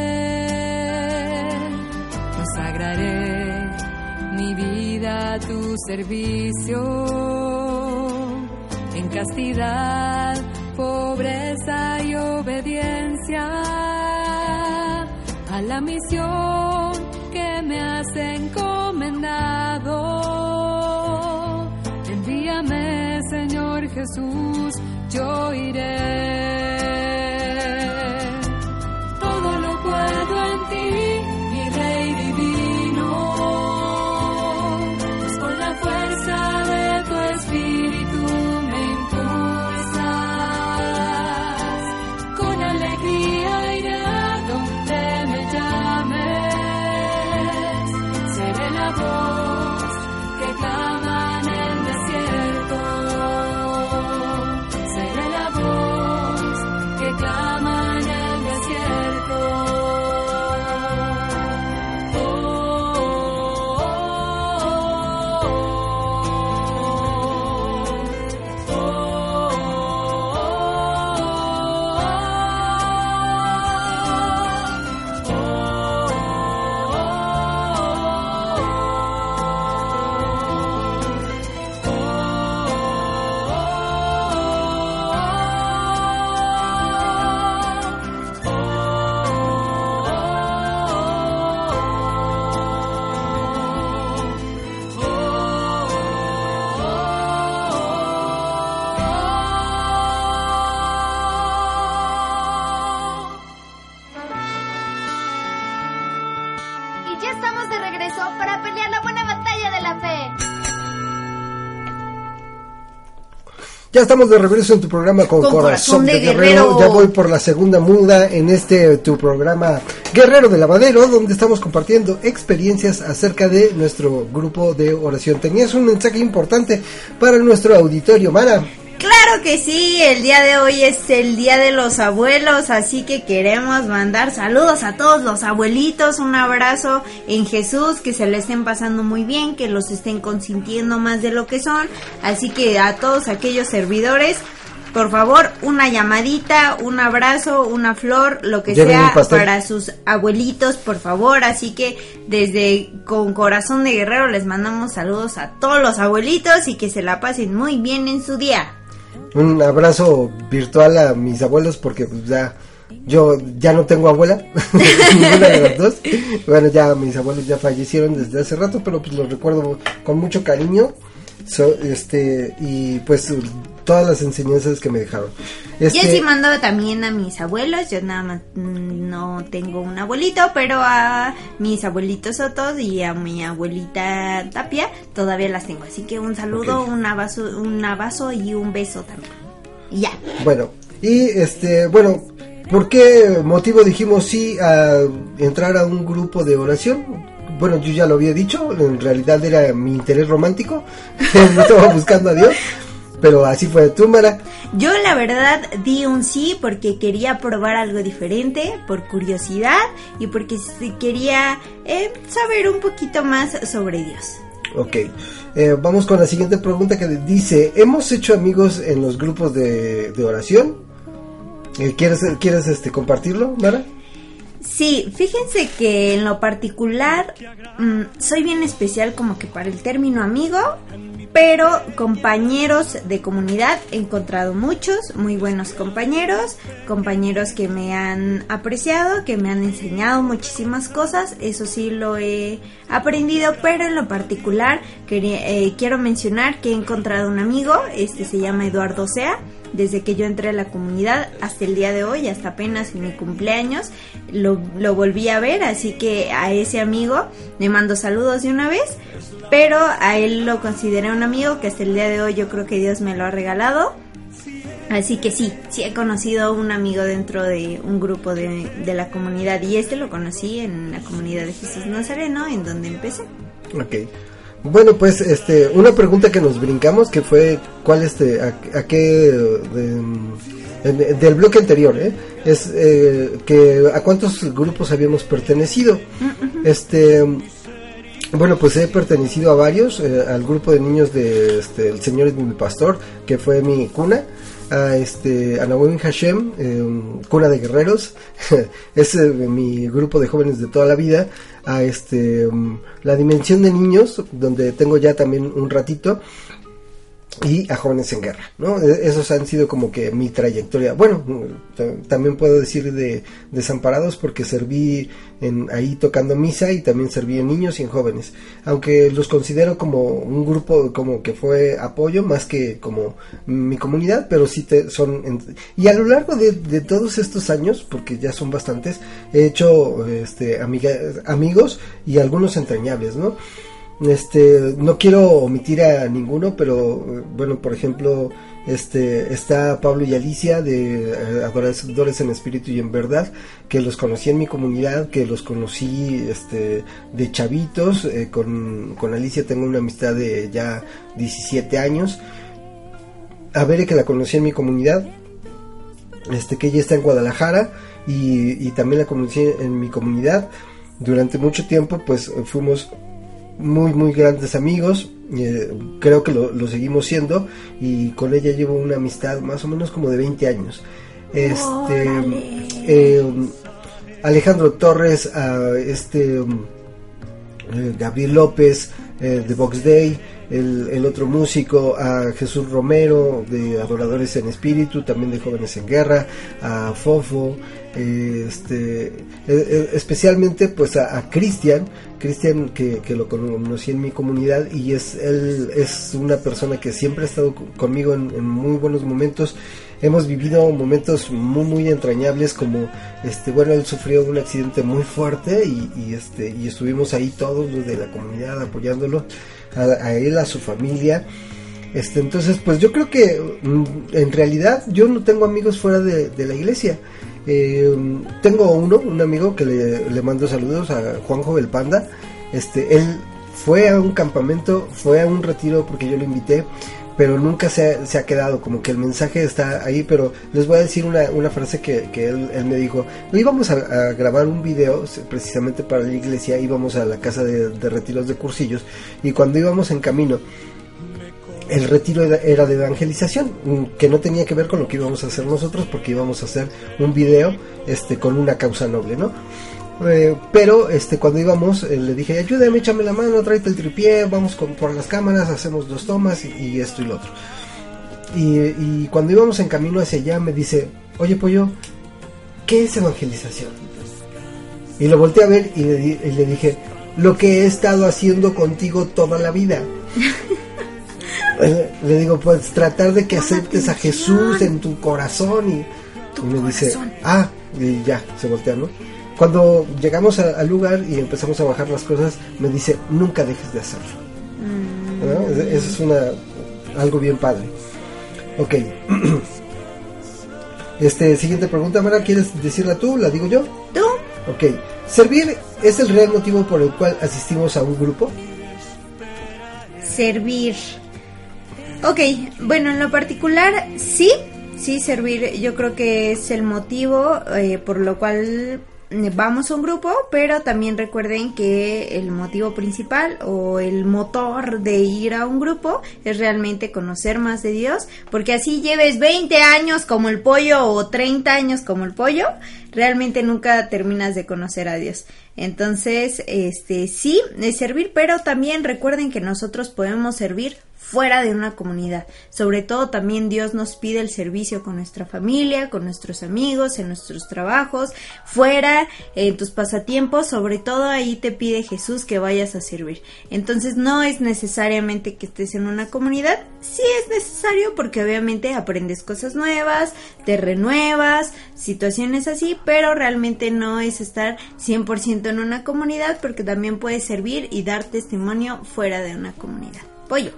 Consagraré mi vida a tu servicio, castidad, pobreza y obediencia, a la misión que me has encomendado. Envíame, Señor Jesús yo iré. Ya estamos de regreso en tu programa con, Con Corazón, Corazón de, de Guerrero. Guerrero. Ya voy por la segunda muda en este tu programa Guerrero de Lavadero, donde estamos compartiendo experiencias acerca de nuestro grupo de oración. Tenías un mensaje importante para nuestro auditorio, Mara. Claro que sí, el día de hoy es el día de los abuelos, así que queremos mandar saludos a todos los abuelitos, un abrazo en Jesús, que se le estén pasando muy bien, que los estén consintiendo más de lo que son, así que a todos aquellos servidores, por favor, una llamadita, un abrazo, una flor, lo que Lleven sea para sus abuelitos, por favor. Así que desde con corazón de guerrero les mandamos saludos a todos los abuelitos y que se la pasen muy bien en su día. Un abrazo virtual a mis abuelos porque pues, ya yo ya no tengo abuela, ninguna de las dos. Bueno, ya mis abuelos ya fallecieron desde hace rato, pero pues los recuerdo con mucho cariño. So, este y pues todas las enseñanzas que me dejaron. Este, Yo sí mando también a mis abuelos, yo nada más mm, no tengo un abuelito, pero a mis abuelitos Sotos y a mi abuelita Tapia todavía las tengo. Así que un saludo, un abrazo, un abrazo y un beso también. Y ya. Bueno, y este, bueno, ¿por qué motivo dijimos sí a entrar a un grupo de oración? Bueno, yo ya lo había dicho, en realidad era mi interés romántico, no estaba buscando a Dios, pero así fue tú, Mara. Yo la verdad di un sí porque quería probar algo diferente, por curiosidad y porque quería eh, saber un poquito más sobre Dios. Ok, eh, vamos con la siguiente pregunta que dice, ¿hemos hecho amigos en los grupos de, de oración? Eh, ¿Quieres, ¿Quieres este, compartirlo, Mara? Sí, fíjense que en lo particular mm, soy bien especial como que para el término amigo, pero compañeros de comunidad he encontrado muchos, muy buenos compañeros, compañeros que me han apreciado, que me han enseñado muchísimas cosas, eso sí lo he aprendido, pero en lo particular quería- eh, quiero mencionar que he encontrado un amigo, este se llama Eduardo Sea, desde que yo entré a la comunidad hasta el día de hoy, hasta apenas en mi cumpleaños, lo, lo volví a ver, así que a ese amigo le mando saludos de una vez, pero a él lo consideré un amigo que hasta el día de hoy yo creo que Dios me lo ha regalado. Así que sí, sí he conocido un amigo dentro de un grupo de, de la comunidad y este lo conocí en la comunidad de Jesús Nazareno, en donde empecé. Ok. Bueno, pues este, una pregunta que nos brincamos que fue cuál este, a, a qué de- en- del bloque anterior, ¿eh? es eh, que a cuántos grupos habíamos pertenecido. Este, bueno, pues he pertenecido a varios, eh, al grupo de niños de este, el Señor es mi pastor, que fue mi cuna, a este, a Hashem, eh, cuna de guerreros, es eh, mi grupo de jóvenes de toda la vida, a este, mm, la dimensión de niños, donde tengo ya también un ratito, y a Jóvenes en Guerra, ¿no? E- Esos han sido como que mi trayectoria. Bueno, también puedo decir de Desamparados porque serví en, ahí tocando misa y también serví en niños y en jóvenes. Aunque los considero como un grupo como que fue apoyo más que como mi comunidad, pero sí te, son... y a lo largo de, de todos estos años, porque ya son bastantes, he hecho este, amiga- amigos y algunos entrañables, ¿no? Este, no quiero omitir a ninguno, pero eh, bueno, por ejemplo, este está Pablo y Alicia de eh, Adoradores en Espíritu y en Verdad, que los conocí en mi comunidad, que los conocí este de chavitos, eh, con, con Alicia tengo una amistad de ya 17 años. A ver que la conocí en mi comunidad, este que ella está en Guadalajara y, también la conocí en mi comunidad. Durante mucho tiempo pues fuimos muy muy grandes amigos eh, creo que lo, lo seguimos siendo y con ella llevo una amistad más o menos como de 20 años. Este eh, Alejandro Torres a este um, eh, Gabriel López eh, de Box Day el, el otro músico a Jesús Romero de Adoradores en Espíritu también de Jóvenes en Guerra a Fofo este eh, eh, especialmente pues a, Cristian Cristian que, que lo conocí en mi comunidad y es él es una persona que siempre ha estado co- conmigo en, en muy buenos momentos. Hemos vivido momentos muy muy entrañables como este bueno él sufrió un accidente muy fuerte y, y, este y estuvimos ahí todos los de la comunidad apoyándolo a, él a su familia. Este entonces pues yo creo que mm, en realidad yo no tengo amigos fuera de, de la iglesia. Eh, tengo uno, un amigo que le, le mando saludos a Juanjo el Panda. Este, él fue a un campamento, fue a un retiro porque yo lo invité, pero nunca se ha, se ha quedado, como que el mensaje está ahí, pero les voy a decir una, una frase que, que él, él me dijo, íbamos a, grabar un video precisamente para la iglesia, íbamos a la casa de, de retiros de cursillos, y cuando íbamos en camino, el retiro era, era de evangelización, mm, que no tenía que ver con lo que íbamos a hacer nosotros, porque íbamos a hacer un video este, con una causa noble, ¿no? Eh, pero este cuando íbamos eh, le dije ayúdame échame la mano tráete el tripié vamos con, por las cámaras hacemos dos tomas y, y esto y lo otro y, y cuando íbamos en camino hacia allá me dice oye pollo ¿qué es evangelización? y lo volteé a ver y le, di- y le dije lo que he estado haciendo contigo toda la vida Eh, le digo, pues tratar de que aceptes a Jesús en tu corazón y, y me dice, ah, y ya, se voltea, ¿no? Cuando llegamos a- al lugar y empezamos a bajar las cosas, me dice, nunca dejes de hacerlo. ¿No? Es- Eso es una, algo bien padre. Ok. Este, siguiente pregunta, Mara, ¿quieres decirla tú? ¿La digo yo? ¿Tú? Ok. ¿Servir es el real motivo por el cual asistimos a un grupo? Servir. Ok, bueno, en lo particular, sí, sí, servir yo creo que es el motivo eh, por lo cual vamos a un grupo, pero también recuerden que el motivo principal o el motor de ir a un grupo es realmente conocer más de Dios, porque así lleves 20 años como el pollo o 30 años como el pollo, realmente nunca terminas de conocer a Dios. Entonces, este sí, es servir, pero también recuerden que nosotros podemos servir fuera de una comunidad. Sobre todo también Dios nos pide el servicio con nuestra familia, con nuestros amigos, en nuestros trabajos, fuera, en tus pasatiempos, sobre todo ahí te pide Jesús que vayas a servir. Entonces no es necesariamente que estés en una comunidad, sí es necesario porque obviamente aprendes cosas nuevas, te renuevas, situaciones así, pero realmente no es estar 100% en una comunidad porque también puedes servir y dar testimonio fuera de una comunidad. Pollo.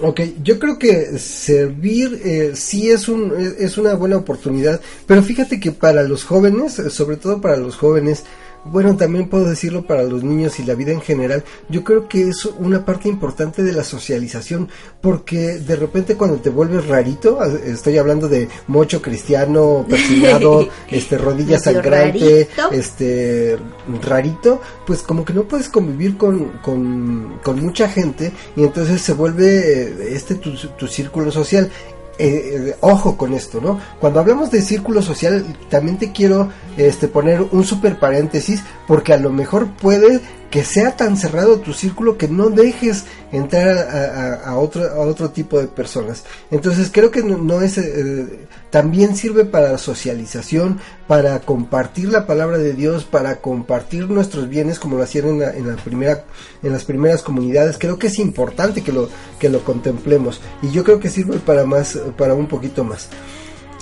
Ok, yo creo que servir eh, sí es, un, es una buena oportunidad, pero fíjate que para los jóvenes, sobre todo para los jóvenes, bueno, también puedo decirlo para los niños y la vida en general, yo creo que es una parte importante de la socialización, porque de repente cuando te vuelves rarito, estoy hablando de mocho cristiano, persinado, este, rodilla sangrante, rarito. este, rarito, pues como que no puedes convivir con, con, con mucha gente y entonces se vuelve eh, este tu, tu círculo social. Eh, eh, ojo con esto, ¿no? Cuando hablamos de círculo social, también te quiero este, poner un super paréntesis, porque a lo mejor puede que sea tan cerrado tu círculo que no dejes entrar a, otro, a otro tipo de personas. Entonces creo que no, es... eh, también sirve para la socialización, para compartir la palabra de Dios, para compartir nuestros bienes como lo hacían en en la primera, en las primeras comunidades. Creo que es importante que lo, que lo contemplemos y yo creo que sirve para más, para un poquito más.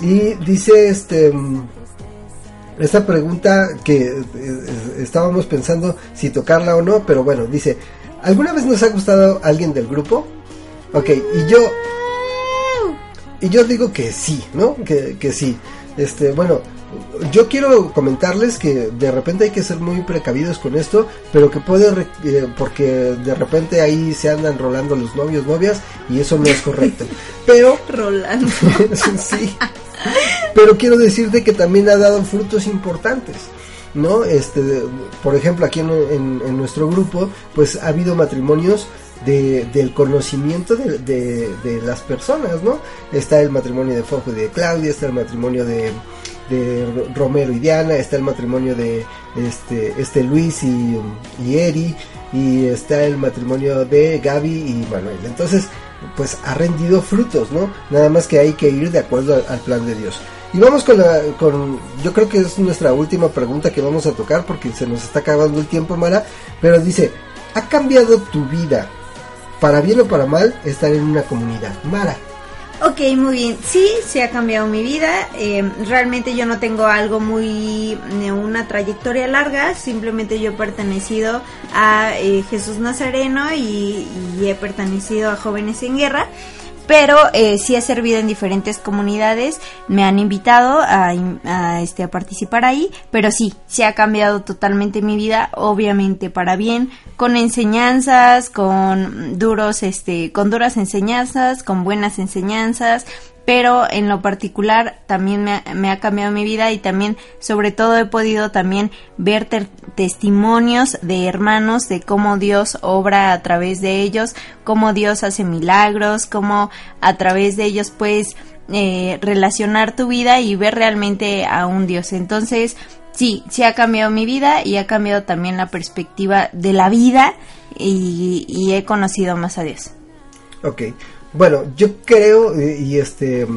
Y dice este mm, esta pregunta que eh, eh, estábamos pensando si tocarla o no, pero bueno, dice, ¿alguna vez nos ha gustado alguien del grupo? Ok, y yo y yo digo que sí, ¿no? Que, que sí. Este, bueno, yo quiero comentarles que de repente hay que ser muy precavidos con esto, pero que puede, re- eh, porque de repente ahí se andan rolando los novios, novias, y eso no es correcto. Pero Rolando. sí. Pero quiero decirte que también ha dado frutos importantes. ¿No? Este, por ejemplo, aquí en, en- en nuestro grupo, pues ha habido matrimonios de, del conocimiento de, de- de las personas, ¿no? Está el matrimonio de Fofo y de Claudia, está el matrimonio de, de Ro- Romero y Diana, está el matrimonio de este, este Luis y, y Eri, y está el matrimonio de Gaby y Manuel. Entonces, pues ha rendido frutos, ¿no? Nada más que hay que ir de acuerdo al, al plan de Dios. Y vamos con la, con, yo creo que es nuestra última pregunta que vamos a tocar porque se nos está acabando el tiempo, Mara, pero dice, ¿ha cambiado tu vida, para bien o para mal, estar en una comunidad? Mara. Ok, muy bien. Sí, se ha cambiado mi vida. Eh, realmente yo no tengo algo muy, eh, una trayectoria larga. Simplemente yo he pertenecido a eh, Jesús Nazareno y, y he pertenecido a Jóvenes en Guerra. Pero eh, sí he servido en diferentes comunidades, me han invitado a, a, este, a participar ahí, pero sí, se ha cambiado totalmente mi vida, obviamente para bien, con enseñanzas, con duros, este, con duras enseñanzas, con buenas enseñanzas, pero en lo particular también me ha, me ha cambiado mi vida y también sobre todo he podido también ver ter- testimonios de hermanos de cómo Dios obra a través de ellos, cómo Dios hace milagros, cómo a través de ellos puedes eh, relacionar tu vida y ver realmente a un Dios. Entonces, sí, sí ha cambiado mi vida y ha cambiado también la perspectiva de la vida y, y he conocido más a Dios. Ok, bueno, yo creo y este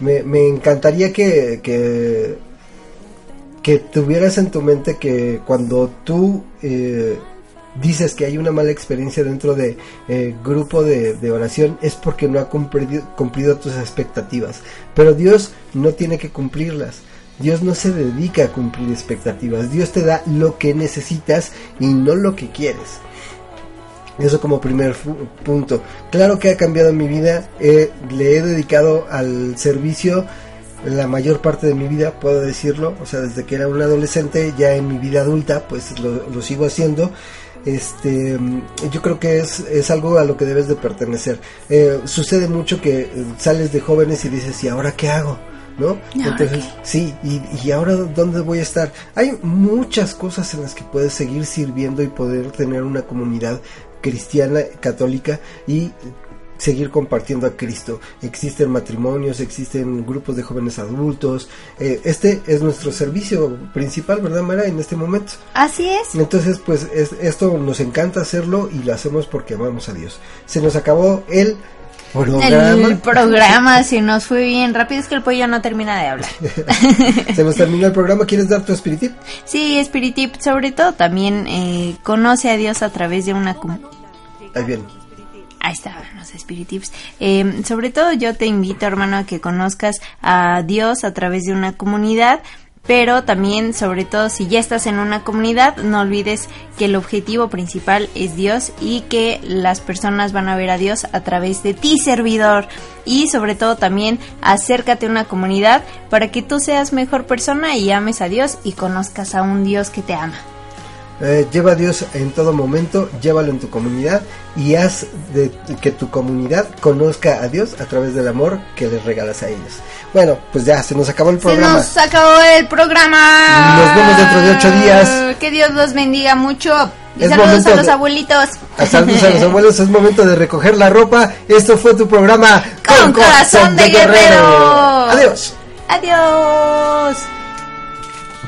me, me encantaría que, que que tuvieras en tu mente que cuando tú eh, dices que hay una mala experiencia dentro de eh, grupo de, de oración es porque no ha cumplido, cumplido tus expectativas. Pero Dios no tiene que cumplirlas. Dios no se dedica a cumplir expectativas. Dios te da lo que necesitas y no lo que quieres. Eso como primer punto. Claro que ha cambiado mi vida. eh, le he dedicado al servicio la mayor parte de mi vida, puedo decirlo. O sea, desde que era un adolescente, ya en mi vida adulta, pues lo, lo sigo haciendo. Este, yo creo que es, es algo a lo que debes de pertenecer. Eh, sucede mucho que eh, sales de jóvenes y dices, ¿y ahora qué hago? ¿No? ¿Y ahora Entonces, sí, y, y ahora dónde voy a estar? Hay muchas cosas en las que puedes seguir sirviendo y poder tener una comunidad cristiana, católica y seguir compartiendo a Cristo. Existen matrimonios, existen grupos de jóvenes adultos. eh, este es nuestro servicio principal, ¿verdad, Mara? En este momento. Así es. Entonces, pues es- esto nos encanta hacerlo y lo hacemos porque amamos a Dios. Se nos acabó el programa. El programa se nos fue bien rápido, es que el pollo no termina de hablar. Se nos terminó el programa. ¿Quieres dar tu spiritip? Sí, Spiritip, sobre todo también eh, conoce a Dios a través de una... Ahí bien. Ahí está, los Spiritips. Eh, sobre todo yo te invito, hermano, a que conozcas a Dios a través de una comunidad, pero también, sobre todo, si ya estás en una comunidad, no olvides que el objetivo principal es Dios y que las personas van a ver a Dios a través de ti, servidor. Y sobre todo también, acércate a una comunidad para que tú seas mejor persona y ames a Dios y conozcas a un Dios que te ama. Eh, lleva a Dios en todo momento, llévalo en tu comunidad y haz de que tu comunidad conozca a Dios a través del amor que les regalas a ellos. Bueno, pues ya se nos acabó el Se programa. nos acabó el programa. Nos vemos dentro de ocho días. Que Dios los bendiga mucho. Y Es saludos momento a los de- abuelitos. A saludos a los abuelos, es momento de recoger la ropa. Esto fue tu programa Con corazón de guerrero. Adiós. Adiós.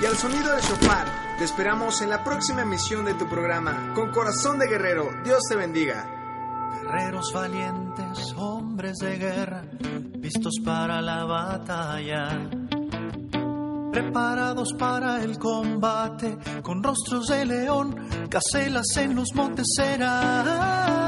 Y al sonido del shofar Te esperamos en la próxima emisión de tu programa, Con Corazón de Guerrero. Dios te bendiga. Guerreros valientes, hombres de guerra, listos para la batalla. Preparados para el combate, con rostros de león, caselas en los montes serán.